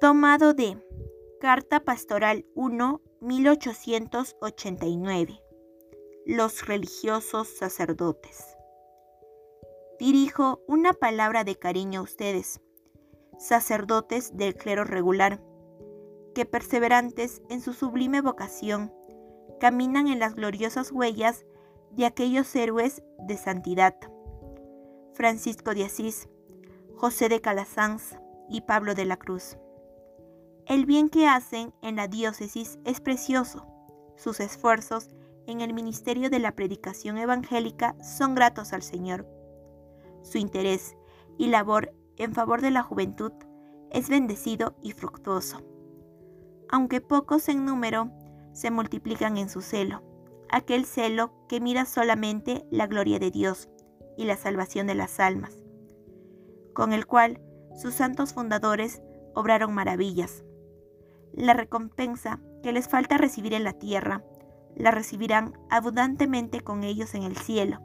Tomado de Carta Pastoral 1, 1889. Los religiosos sacerdotes. Dirijo una palabra de cariño a ustedes, sacerdotes del clero regular, que perseverantes en su sublime vocación, caminan en las gloriosas huellas de aquellos héroes de santidad. Francisco de Asís, José de Calasanz y Pablo de la Cruz. El bien que hacen en la diócesis es precioso. Sus esfuerzos en el ministerio de la predicación evangélica son gratos al Señor. Su interés y labor en favor de la juventud es bendecido y fructuoso. Aunque pocos en número, se multiplican en su celo, aquel celo que mira solamente la gloria de Dios y la salvación de las almas, con el cual sus santos fundadores obraron maravillas la recompensa que les falta recibir en la tierra, la recibirán abundantemente con ellos en el cielo.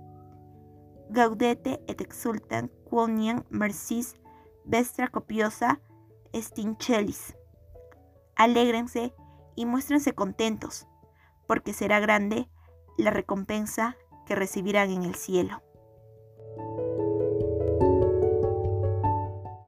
Gaudete et exultan quoniam mercis vestra copiosa stinchelis. Alégrense y muéstrense contentos, porque será grande la recompensa que recibirán en el cielo.